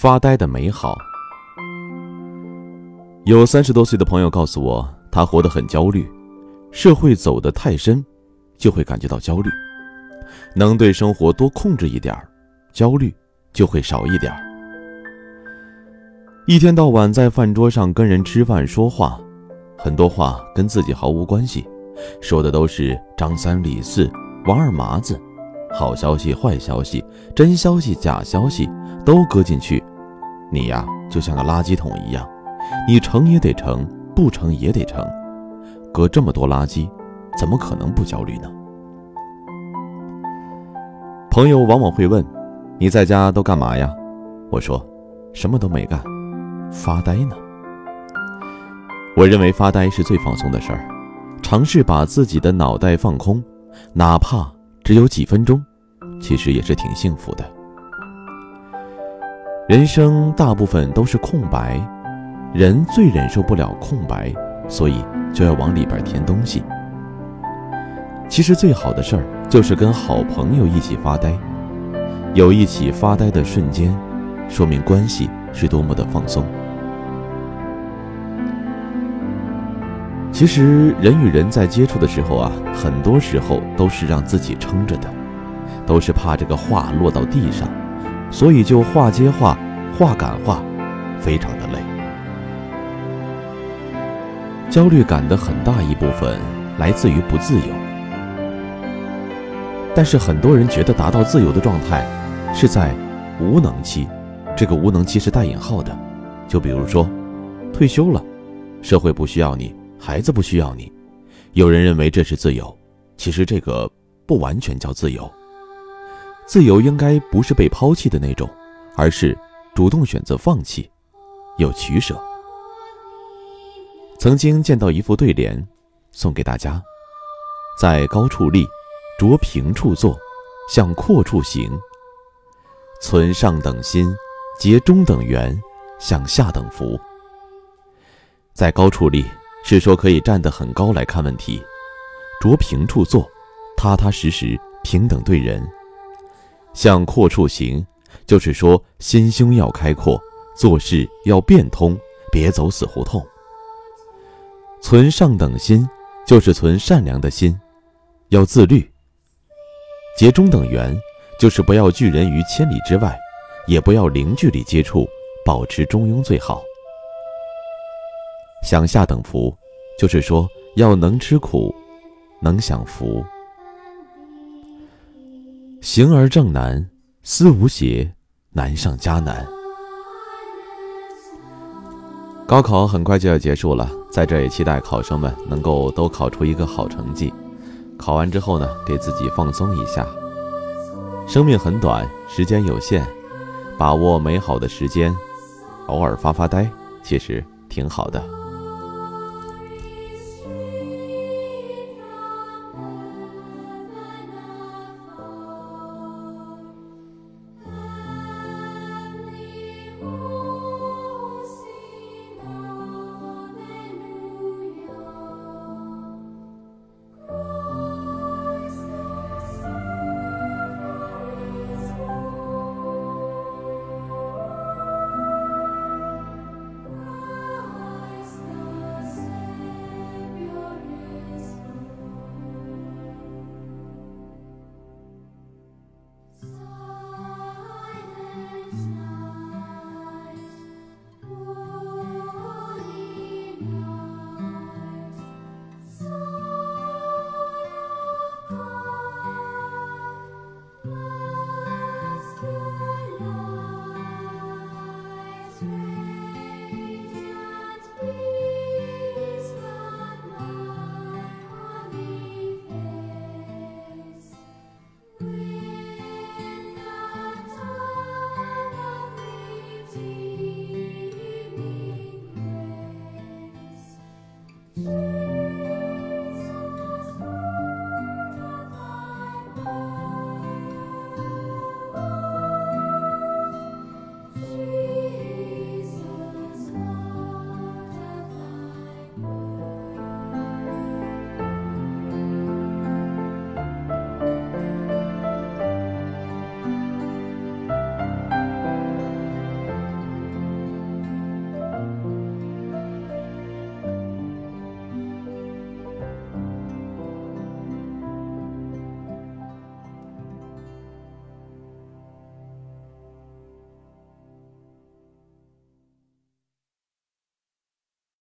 发呆的美好。有三十多岁的朋友告诉我，他活得很焦虑，社会走得太深，就会感觉到焦虑。能对生活多控制一点儿焦虑就会少一点儿一天到晚在饭桌上跟人吃饭说话，很多话跟自己毫无关系，说的都是张三李四王二麻子，好消息坏消息，真消息假消息都搁进去，你呀就像个垃圾桶一样，你成也得成，不成也得成，搁这么多垃圾，怎么可能不焦虑呢？朋友往往会问：“你在家都干嘛呀？”我说：“什么都没干。”发呆呢？我认为发呆是最放松的事儿，尝试把自己的脑袋放空，哪怕只有几分钟，其实也是挺幸福的。人生大部分都是空白，人最忍受不了空白，所以就要往里边填东西。其实最好的事儿就是跟好朋友一起发呆，有一起发呆的瞬间，说明关系是多么的放松。其实人与人在接触的时候啊，很多时候都是让自己撑着的，都是怕这个话落到地上，所以就话接话，话赶话，非常的累。焦虑感的很大一部分来自于不自由，但是很多人觉得达到自由的状态是在无能期，这个无能期是带引号的，就比如说退休了，社会不需要你。孩子不需要你，有人认为这是自由，其实这个不完全叫自由。自由应该不是被抛弃的那种，而是主动选择放弃，有取舍。曾经见到一副对联，送给大家：在高处立，着平处坐，向阔处行。存上等心，结中等缘，向下等福。在高处立。是说可以站得很高来看问题，着平处坐，踏踏实实平等对人；向阔处行，就是说心胸要开阔，做事要变通，别走死胡同。存上等心，就是存善良的心，要自律；结中等缘，就是不要拒人于千里之外，也不要零距离接触，保持中庸最好。享下等福，就是说要能吃苦，能享福。行而正难，思无邪，难上加难。高考很快就要结束了，在这也期待考生们能够都考出一个好成绩。考完之后呢，给自己放松一下。生命很短，时间有限，把握美好的时间，偶尔发发呆，其实挺好的。